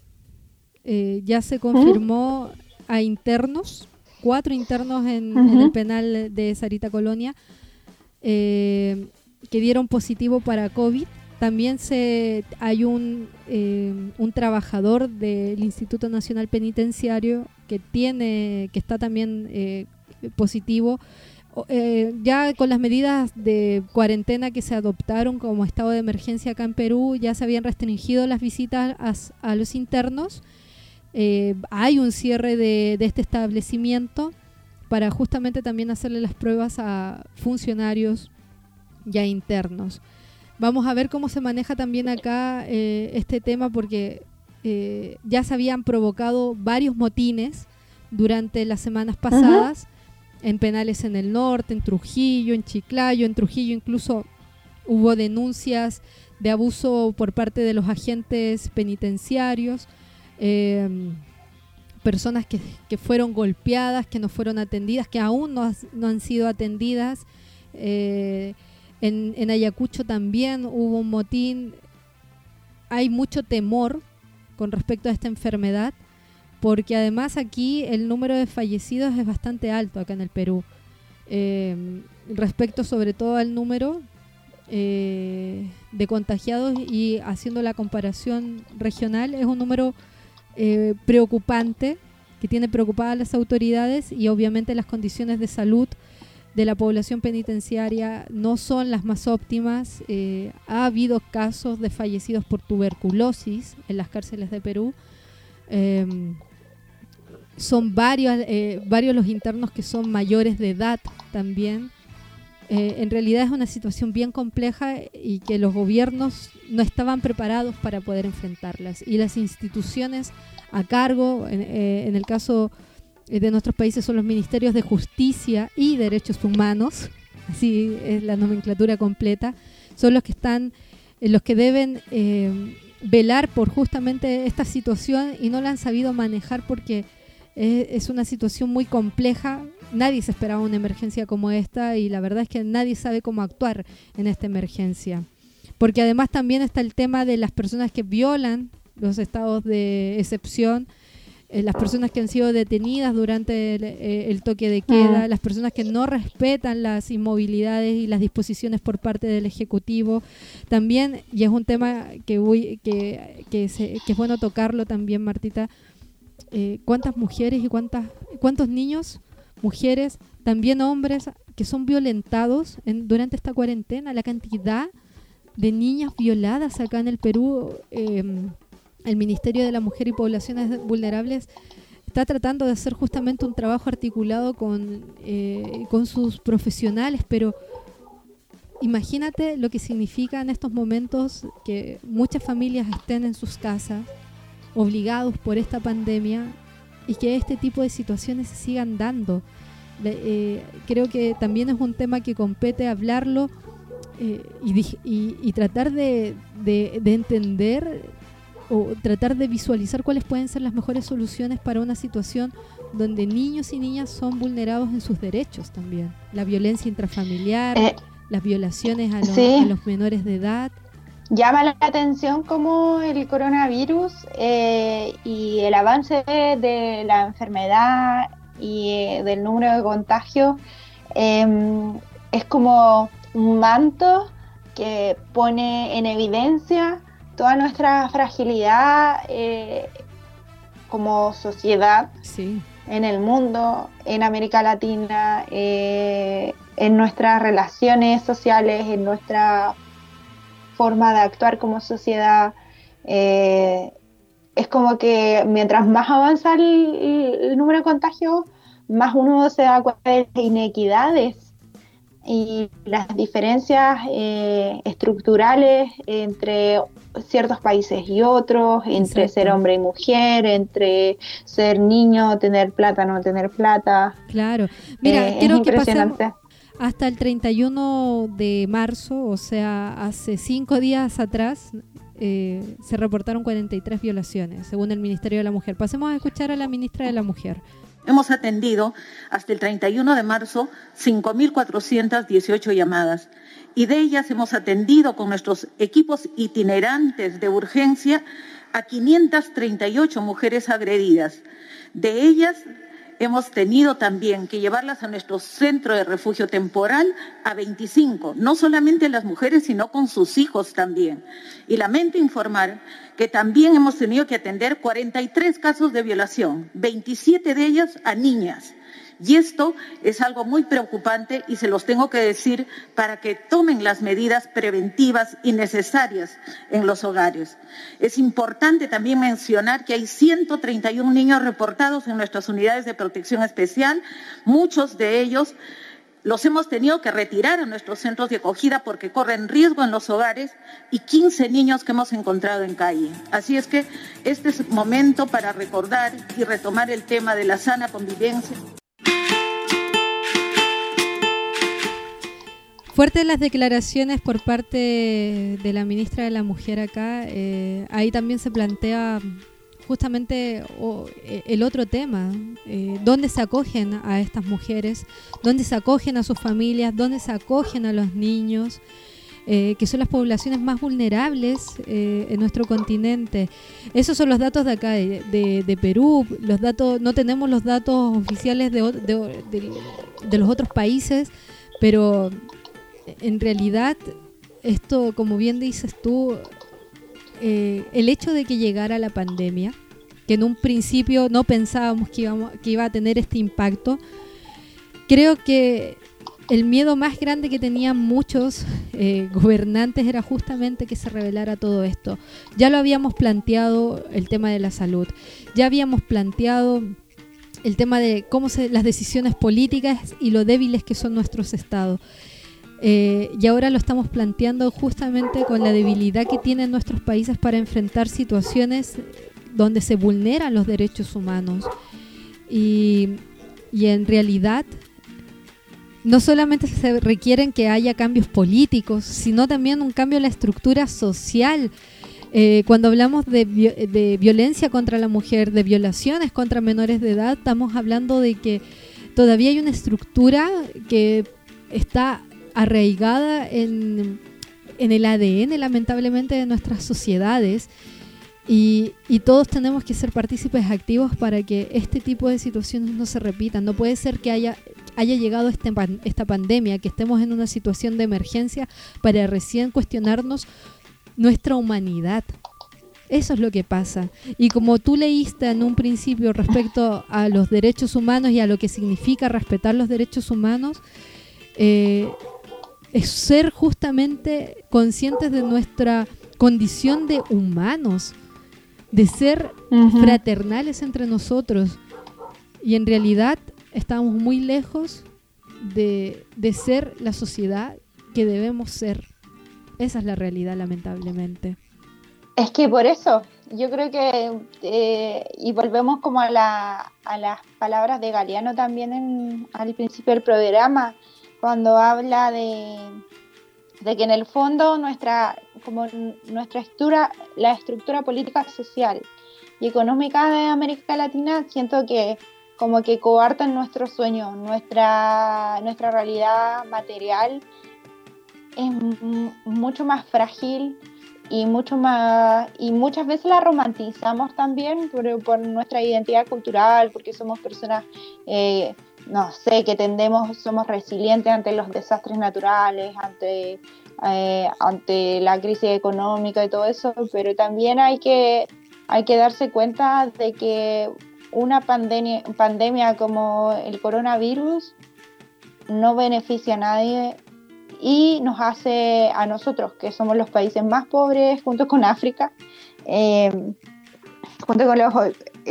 Speaker 2: ya se confirmó a internos, cuatro internos en, en el penal de Sarita Colonia, eh, que dieron positivo para COVID. También se, hay un, eh, un trabajador del Instituto Nacional Penitenciario que tiene, que está también eh, positivo. ya con las medidas de cuarentena que se adoptaron como estado de emergencia acá en Perú, ya se habían restringido las visitas a, los internos. hay un cierre de, de, este establecimiento para justamente también hacerle las pruebas a funcionarios ya internos. Vamos a ver cómo se maneja también acá eh, este tema porque eh, ya se habían provocado varios motines durante las semanas pasadas en penales en el norte, en Trujillo, en Chiclayo, en Trujillo incluso hubo denuncias de abuso por parte de los agentes penitenciarios, em, personas que, fueron golpeadas, que no fueron atendidas, que aún no, no han sido atendidas. Eh, en, Ayacucho también hubo un motín. Hay mucho temor con respecto a esta enfermedad, porque además aquí el número de fallecidos es bastante alto acá en el Perú. Eh, respecto sobre todo al número eh, de contagiados y haciendo la comparación regional, es un número eh, preocupante que tiene preocupadas las autoridades y obviamente las condiciones de salud de la población penitenciaria no son las más óptimas. Eh, ha habido casos de fallecidos por tuberculosis en las cárceles de Perú. Em, son varios, eh, varios los internos que son mayores de edad también. Eh, en realidad es una situación bien compleja y que los gobiernos no estaban preparados para poder enfrentarlas. Y las instituciones a cargo, en, en el caso eh, de nuestros países son los ministerios de justicia y derechos humanos, así es la nomenclatura completa, son los que están, eh, los que deben eh, velar por justamente esta situación y no la han sabido manejar porque es una situación muy compleja. Nadie se esperaba una emergencia como esta y la verdad es que nadie sabe cómo actuar en esta emergencia. Porque además también está el tema de las personas que violan los estados de excepción, eh, las personas que han sido detenidas durante el, eh, toque de queda, mm. las personas que no respetan las inmovilidades y las disposiciones por parte del Ejecutivo. También, y es un tema que, voy, que, que, es bueno tocarlo también, Martita, eh, cuántas mujeres y cuántas, cuántos niños, mujeres, también hombres que son violentados en, durante esta cuarentena, la cantidad de niñas violadas acá en el Perú. Eh, el Ministerio de la Mujer y Poblaciones Vulnerables está tratando de hacer justamente un trabajo articulado con, eh, con sus profesionales, pero imagínate lo que significa en estos momentos que muchas familias estén en sus casas, obligados por esta pandemia, y que este tipo de situaciones se sigan dando. Eh, creo que también es un tema que compete hablarlo eh, y, tratar de, de entender o tratar de visualizar cuáles pueden ser las mejores soluciones para una situación donde niños y niñas son vulnerados en sus derechos también. La violencia intrafamiliar, eh, las violaciones a los, menores de edad.
Speaker 3: Llama la atención cómo el coronavirus eh, y el avance de la enfermedad y eh, del número de contagios em, es como un manto que pone en evidencia toda nuestra fragilidad eh, como sociedad en el mundo, en América Latina, en nuestras relaciones sociales, en nuestra forma de actuar como sociedad. Eh, es como que mientras más avanza el, número de contagios, más uno se da cuenta de las inequidades y las diferencias eh, estructurales entre ciertos países y otros, entre ser hombre y mujer, entre ser niño, tener plata, no tener plata.
Speaker 2: Claro, mira, eh, quiero que pasemos hasta el 31 de marzo, o sea, hace cinco días atrás, eh, se reportaron 43 violaciones, según el Ministerio de la Mujer. Pasemos a escuchar a la ministra de la Mujer.
Speaker 8: Hemos atendido hasta el 31 de marzo 5.418 llamadas y de ellas hemos atendido con nuestros equipos itinerantes de urgencia a 538 mujeres agredidas. De ellas hemos tenido también que llevarlas a nuestro centro de refugio temporal a 25, no solamente las mujeres, sino con sus hijos también. Y lamento informar que también hemos tenido que atender 43 casos de violación, 27 de ellas a niñas. Y esto es algo muy preocupante y se los tengo que decir para que tomen las medidas preventivas y necesarias en los hogares. Es importante también mencionar que hay 131 niños reportados en nuestras unidades de protección especial, muchos de ellos los hemos tenido que retirar a nuestros centros de acogida porque corren riesgo en los hogares y 15 niños que hemos encontrado en calle. Así es que este es momento para recordar y retomar el tema de la sana convivencia.
Speaker 2: Fuertes las declaraciones por parte de la ministra de la Mujer acá. Eh, ahí también se plantea justamente e, el otro tema, eh, dónde se acogen a estas mujeres, dónde se acogen a sus familias, dónde se acogen a los niños, eh, que son las poblaciones más vulnerables eh, en nuestro continente. Esos son los datos de acá, de, Perú. Los datos, no tenemos los datos oficiales de, de los otros países, pero en realidad esto, como bien dices tú, eh, el hecho de que llegara la pandemia, que en un principio no pensábamos que, íbamos, que iba a tener este impacto, creo que el miedo más grande que tenían muchos eh, gobernantes era justamente que se revelara todo esto. Ya lo habíamos planteado el tema de la salud, ya habíamos planteado el tema de cómo se, las decisiones políticas y lo débiles que son nuestros estados. Eh, y ahora lo estamos planteando justamente con la debilidad que tienen nuestros países para enfrentar situaciones donde se vulneran los derechos humanos. Y, en realidad no solamente se requieren que haya cambios políticos, sino también un cambio en la estructura social. Eh, cuando hablamos de, de, violencia contra la mujer, de violaciones contra menores de edad, estamos hablando de que todavía hay una estructura que está arraigada en, el ADN, lamentablemente, de nuestras sociedades. Y, todos tenemos que ser partícipes activos para que este tipo de situaciones no se repitan. No puede ser que haya, haya llegado este, esta pandemia, que estemos en una situación de emergencia para recién cuestionarnos nuestra humanidad. Eso es lo que pasa. Y como tú leíste en un principio respecto a los derechos humanos y a lo que significa respetar los derechos humanos, eh, es ser justamente conscientes de nuestra condición de humanos, de ser fraternales entre nosotros. Y en realidad estamos muy lejos de, ser la sociedad que debemos ser. Esa es la realidad, lamentablemente.
Speaker 3: Es que por eso, yo creo que, eh, y volvemos como a, la, a las palabras de Galeano también en, al principio del programa, cuando habla de, que en el fondo nuestra, como nuestra estructura, la estructura política, social y económica de América Latina, siento que como que coartan nuestro sueño, nuestra, nuestra realidad material es mucho más frágil y mucho más y muchas veces la romantizamos también por, por nuestra identidad cultural, porque somos personas eh, no sé, que tendemos, somos resilientes ante los desastres naturales, ante, eh, ante la crisis económica y todo eso, pero también hay que, hay que darse cuenta de que una pandemia, pandemia como el coronavirus no beneficia a nadie y nos hace a nosotros, que somos los países más pobres junto con África, eh, junto con los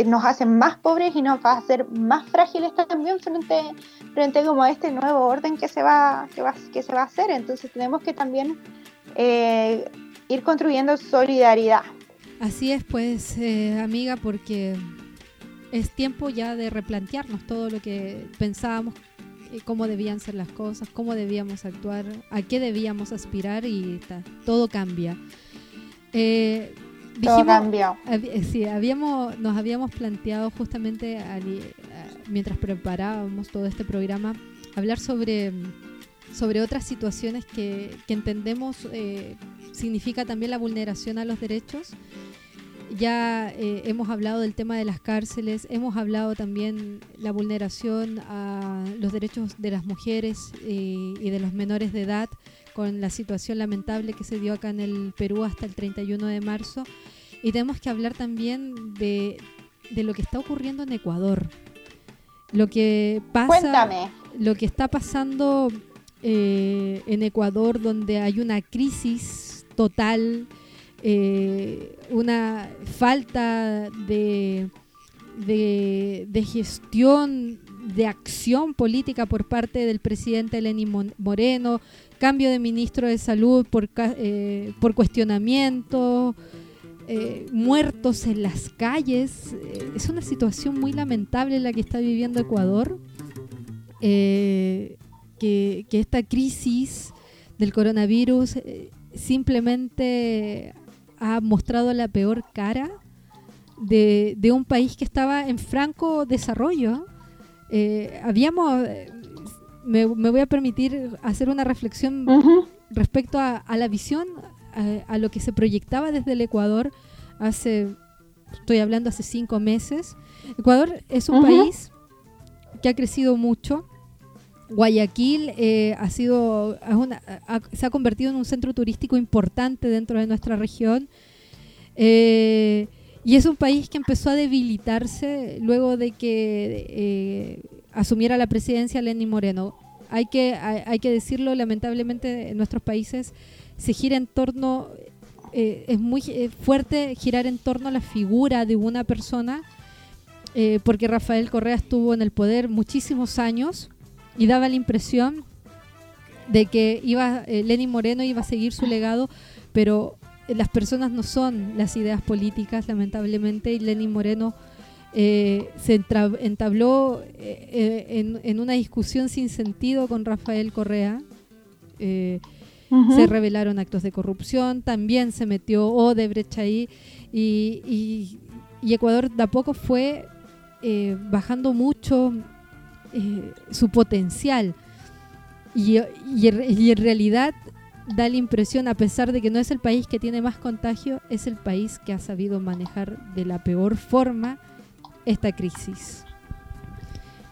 Speaker 3: nos hacen más pobres y nos va a hacer más frágiles también frente, frente como a este nuevo orden que se va, que va, que se va a hacer. Entonces tenemos que también eh, ir construyendo solidaridad.
Speaker 2: Así es, pues, eh, amiga, porque es tiempo ya de replantearnos todo lo que pensábamos, cómo debían ser las cosas, cómo debíamos actuar, a qué debíamos aspirar y todo cambia.
Speaker 3: Eh, todo cambió.
Speaker 2: Eh, sí, habíamos, nos habíamos planteado justamente eh, mientras preparábamos todo este programa hablar sobre, sobre otras situaciones que, entendemos eh, significa también la vulneración a los derechos. Ya hemos hablado del tema de las cárceles, hemos hablado también la vulneración a los derechos de las mujeres y de los menores de edad con la situación lamentable que se dio acá en el Perú hasta el 31 de marzo. Y tenemos que hablar también de, lo que está ocurriendo en Ecuador. lo que pasa, lo que está pasando eh, en Ecuador, donde hay una crisis total, eh, una falta de, de, gestión, de acción política por parte del presidente Lenín Moreno, cambio de ministro de salud por, eh, por cuestionamiento, eh, muertos en las calles. Eh, es una situación muy lamentable la que está viviendo Ecuador. Eh, que, esta crisis del coronavirus simplemente ha mostrado la peor cara de, un país que estaba en franco desarrollo. habíamos, me, voy a permitir hacer una reflexión respecto a, la visión a, lo que se proyectaba desde el Ecuador hace, estoy hablando hace cinco meses. Ecuador es un país que ha crecido mucho. Guayaquil eh, ha sido, se ha convertido en un centro turístico importante dentro de nuestra región. Eh, y es un país que empezó a debilitarse luego de que eh, asumiera la presidencia Lenín Moreno. Hay que, hay que decirlo, lamentablemente en nuestros países se gira en torno, eh, es muy eh, fuerte girar en torno a la figura de una persona, eh, porque Rafael Correa estuvo en el poder muchísimos años y daba la impresión de que iba Lenin Moreno iba a seguir su legado, pero las personas no son las ideas políticas, lamentablemente, y Lenin Moreno se entabló en, en, una discusión sin sentido con Rafael Correa se revelaron actos de corrupción, también se metió Odebrecht ahí y, Ecuador de a poco fue eh, bajando mucho eh, su potencial. Y, en realidad da la impresión, a pesar de que no es el país que tiene más contagio, es el país que ha sabido manejar de la peor forma esta crisis.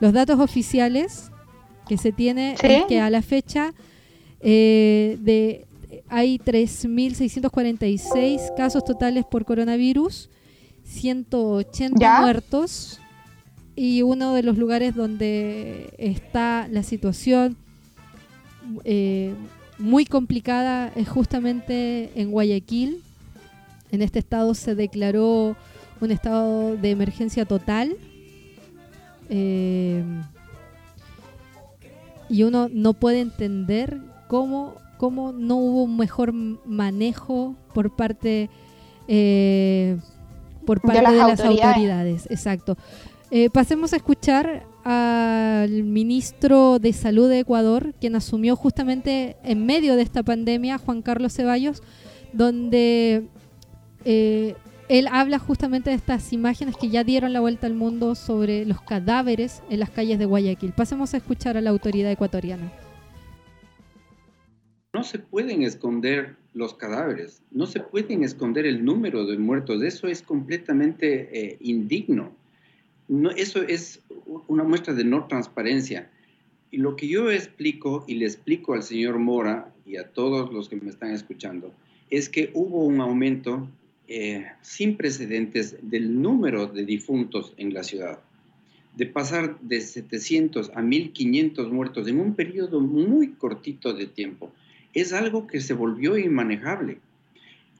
Speaker 2: Los datos oficiales que se tiene es que a la fecha eh, de, hay 3.646 casos totales por coronavirus, 180 muertos y uno de los lugares donde está la situación eh, muy complicada es justamente en Guayaquil. En este estado se declaró un estado de emergencia total. Eh, y uno no puede entender cómo, cómo no hubo un mejor manejo por parte, eh, por parte de las, autoridades. Exacto. Eh, pasemos a escuchar al ministro de Salud de Ecuador, quien asumió justamente en medio de esta pandemia, Juan Carlos Ceballos, donde eh, él habla justamente de estas imágenes que ya dieron la vuelta al mundo sobre los cadáveres en las calles de Guayaquil. Pasemos a escuchar a la autoridad ecuatoriana.
Speaker 9: No se pueden esconder los cadáveres, no se pueden esconder el número de muertos, eso es completamente eh, indigno. No, eso es una muestra de no transparencia. Y lo que yo explico y le explico al señor Mora y a todos los que me están escuchando es que hubo un aumento eh, sin precedentes del número de difuntos en la ciudad, de pasar de 700 a 1500 muertos en un periodo muy cortito de tiempo es algo que se volvió inmanejable.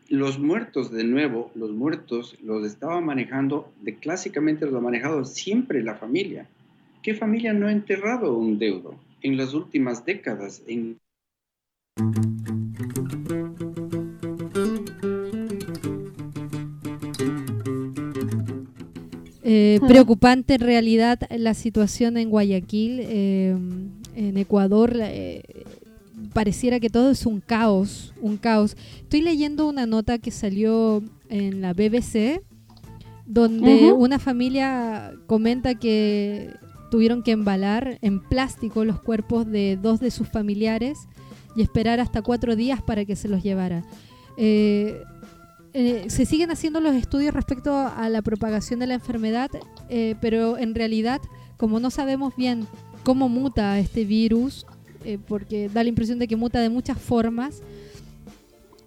Speaker 9: Los muertos, de nuevo, los muertos los estaba manejando, de, clásicamente los ha manejado siempre la familia. ¿Qué familia no ha enterrado un deudo en las últimas décadas?
Speaker 2: Eh, preocupante en realidad la situación en Guayaquil, eh, en Ecuador. Eh, pareciera que todo es un caos, un caos. Estoy leyendo una nota que salió en la BBC donde una familia comenta que tuvieron que embalar en plástico los cuerpos de dos de sus familiares y esperar hasta cuatro días para que se los llevara. Eh, eh, se siguen haciendo los estudios respecto a la propagación de la enfermedad, eh, pero en realidad, como no sabemos bien cómo muta este virus, eh, porque da la impresión de que muta de muchas formas.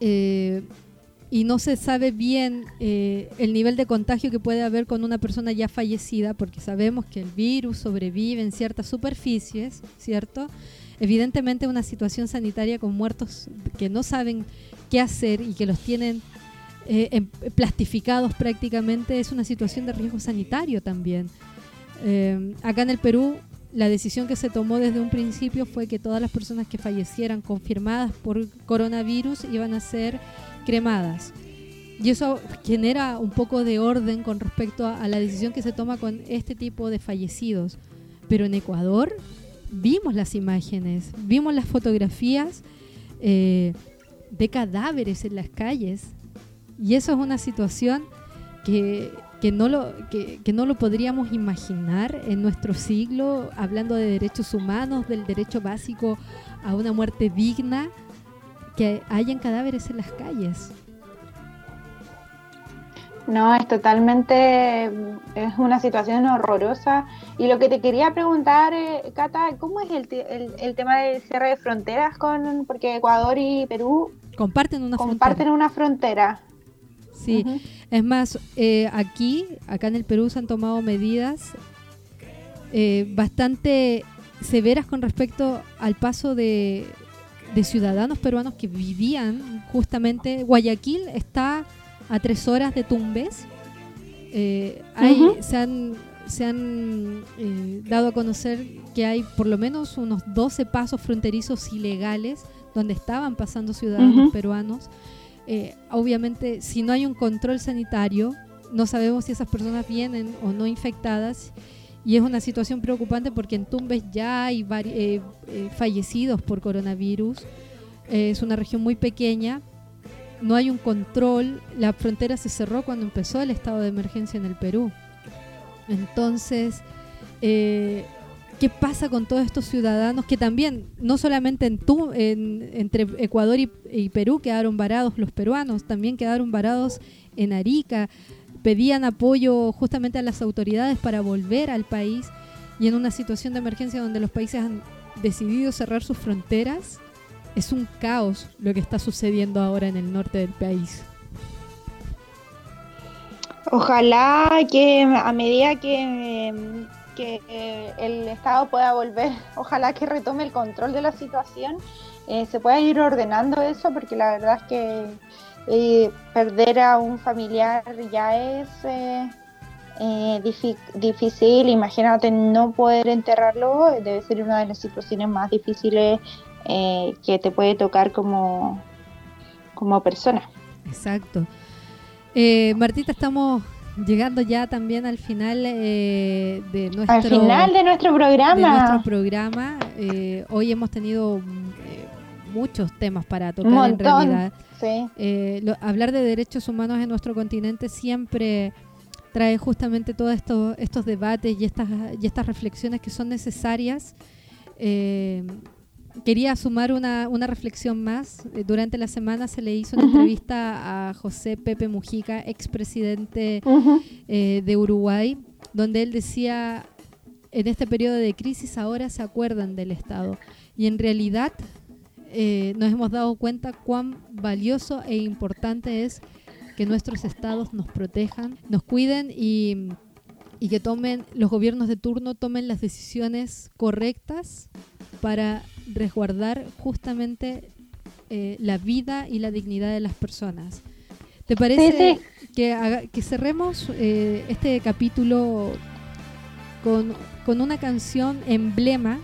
Speaker 2: Y no se sabe bien el nivel de contagio que puede haber con una persona ya fallecida, porque sabemos que el virus sobrevive en ciertas superficies, ¿cierto? Evidentemente una situación sanitaria con muertos que no saben qué hacer y que los tienen eh, em, plastificados prácticamente es una situación de riesgo sanitario también. Eh, acá en el Perú la decisión que se tomó desde un principio fue que todas las personas que fallecieran confirmadas por coronavirus iban a ser cremadas. Y eso genera un poco de orden con respecto a, la decisión que se toma con este tipo de fallecidos. Pero en Ecuador vimos las imágenes, vimos las fotografías eh, de cadáveres en las calles. Y eso es una situación que, no lo, que, que, no lo podríamos imaginar en nuestro siglo, hablando de derechos humanos, del derecho básico a una muerte digna que hayan cadáveres en las calles.
Speaker 3: No, es totalmente, es una situación horrorosa. Y lo que te quería preguntar, eh, Cata, ¿cómo es el, el, tema del cierre de fronteras con, porque Ecuador y Perú
Speaker 2: comparten una
Speaker 3: comparten
Speaker 2: frontera.
Speaker 3: una frontera?
Speaker 2: Sí, es más, eh, aquí, acá en el Perú se han tomado medidas eh, bastante severas con respecto al paso de, de ciudadanos peruanos que vivían justamente. Guayaquil está a tres horas de Tumbes. Eh, Se han, se han eh, dado a conocer que hay por lo menos unos 12 pasos fronterizos ilegales donde estaban pasando ciudadanos peruanos. Eh, obviamente, si no hay un control sanitario, no sabemos si esas personas vienen o no infectadas y es una situación preocupante porque en Tumbes ya hay eh, eh, fallecidos por coronavirus. Eh, es una región muy pequeña, no hay un control, la frontera se cerró cuando empezó el estado de emergencia en el Perú. Entonces, ¿qué pasa con todos estos ciudadanos que también, no solamente en, entre Ecuador y Perú quedaron varados los peruanos, también quedaron varados en Arica, pedían apoyo justamente a las autoridades para volver al país y en una situación de emergencia donde los países han decidido cerrar sus fronteras, es un caos lo que está sucediendo ahora en el norte del país.
Speaker 3: Ojalá que a medida que, que el Estado pueda volver, ojalá que retome el control de la situación, eh, se pueda ir ordenando eso, porque la verdad es que y perder a un familiar ya es eh, eh, difícil. Imagínate no poder enterrarlo, debe ser una de las situaciones más difíciles eh, que te puede tocar como, como persona.
Speaker 2: Exacto. Martita, estamos llegando ya también al final de nuestro
Speaker 3: al final de nuestro programa. De
Speaker 2: nuestro programa. hoy hemos tenido muchos temas para tocar en realidad. Eh, hablar de derechos humanos en nuestro continente siempre trae justamente todos esto, estos debates y estas, y estas reflexiones que son necesarias. Quería sumar una, una, reflexión más. Eh, durante la semana se le hizo una entrevista a José Pepe Mujica, expresidente de Uruguay, donde él decía, en este periodo de crisis ahora se acuerdan del Estado. Y en realidad eh, nos hemos dado cuenta cuán valioso e importante es que nuestros estados nos protejan, nos cuiden y, que tomen los gobiernos de turno tomen las decisiones correctas para resguardar justamente eh, la vida y la dignidad de las personas. ¿Te parece Que, que, cerremos eh, este capítulo con, con una canción emblema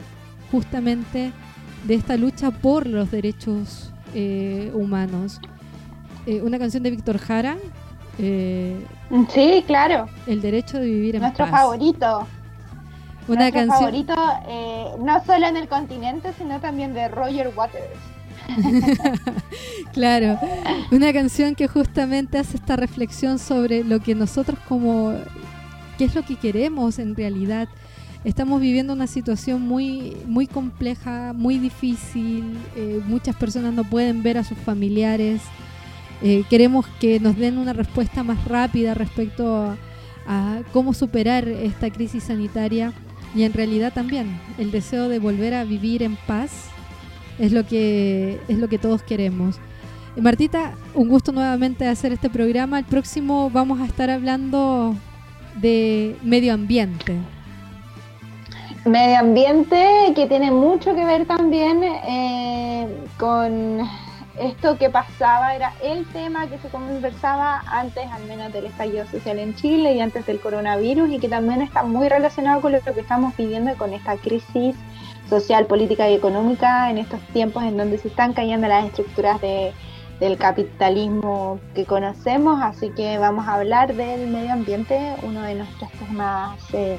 Speaker 2: justamente de esta lucha por los derechos eh, humanos. Una canción de Víctor Jara.
Speaker 3: Eh, sí, claro.
Speaker 2: El derecho de vivir en
Speaker 3: Nuestro favorito. Una Nuestro canción. favorito, no solo en el continente, sino también de Roger Waters.
Speaker 2: claro, una canción que justamente hace esta reflexión sobre lo que nosotros como, qué es lo que queremos en realidad, estamos viviendo una situación muy, muy compleja, muy difícil. Eh, muchas personas no pueden ver a sus familiares. Eh, queremos que nos den una respuesta más rápida respecto a, cómo superar esta crisis sanitaria y en realidad también el deseo de volver a vivir en paz es lo que es lo que todos queremos. Martita, un gusto nuevamente hacer este programa. El próximo vamos a estar hablando de medio ambiente.
Speaker 3: Medio ambiente que tiene mucho que ver también eh, con esto que pasaba, era el tema que se conversaba antes al menos del estallido social en Chile y antes del coronavirus y que también está muy relacionado con lo que estamos viviendo con esta crisis social, política y económica en estos tiempos en donde se están cayendo las estructuras de, del capitalismo que conocemos, así que vamos a hablar del medio ambiente, uno de nuestros temas eh,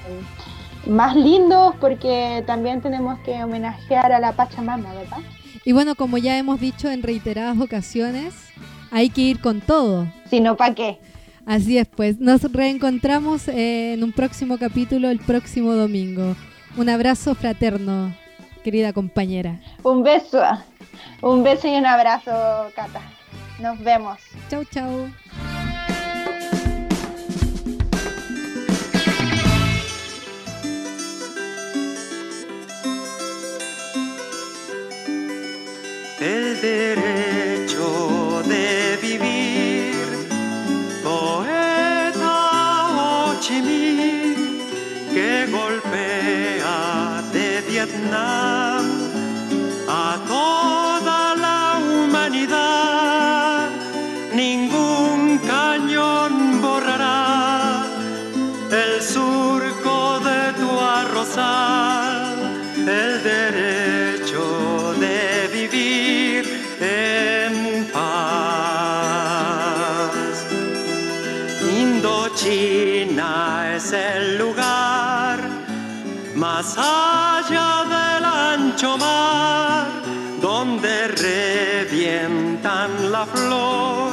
Speaker 3: más lindos porque también tenemos que homenajear a la Pachamama, ¿verdad?
Speaker 2: Y bueno, como ya hemos dicho en reiteradas ocasiones, hay que ir con todo.
Speaker 3: Si no, ¿para qué?
Speaker 2: Así es, pues nos reencontramos en un próximo capítulo el próximo domingo. Un abrazo fraterno, querida compañera.
Speaker 3: Un beso, un beso y un abrazo, Cata. Nos vemos.
Speaker 2: Chau, chau.
Speaker 10: El derecho de vivir, poeta Ho Chi Minh, que golpea lugar más allá del ancho mar donde revientan la flor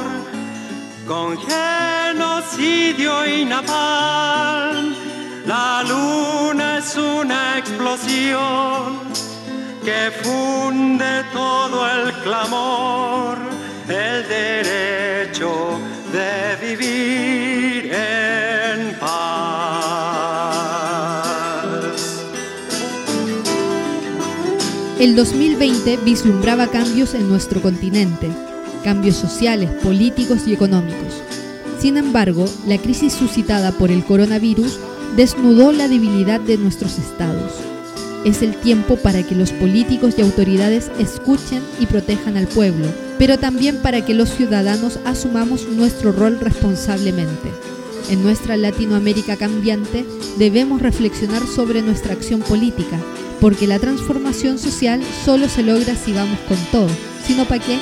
Speaker 10: con genocidio y napalm. La luna es una explosión que funde todo el clamor, el derecho de
Speaker 2: El 2020 vislumbraba cambios en nuestro continente, cambios sociales, políticos y económicos. Sin embargo, la crisis suscitada por el coronavirus desnudó la debilidad de nuestros estados. Es el tiempo para que los políticos y autoridades escuchen y protejan al pueblo, pero también para que los ciudadanos asumamos nuestro rol responsablemente. En nuestra Latinoamérica cambiante debemos reflexionar sobre nuestra acción política, porque la transformación social solo se logra si vamos con todo, si no para qué.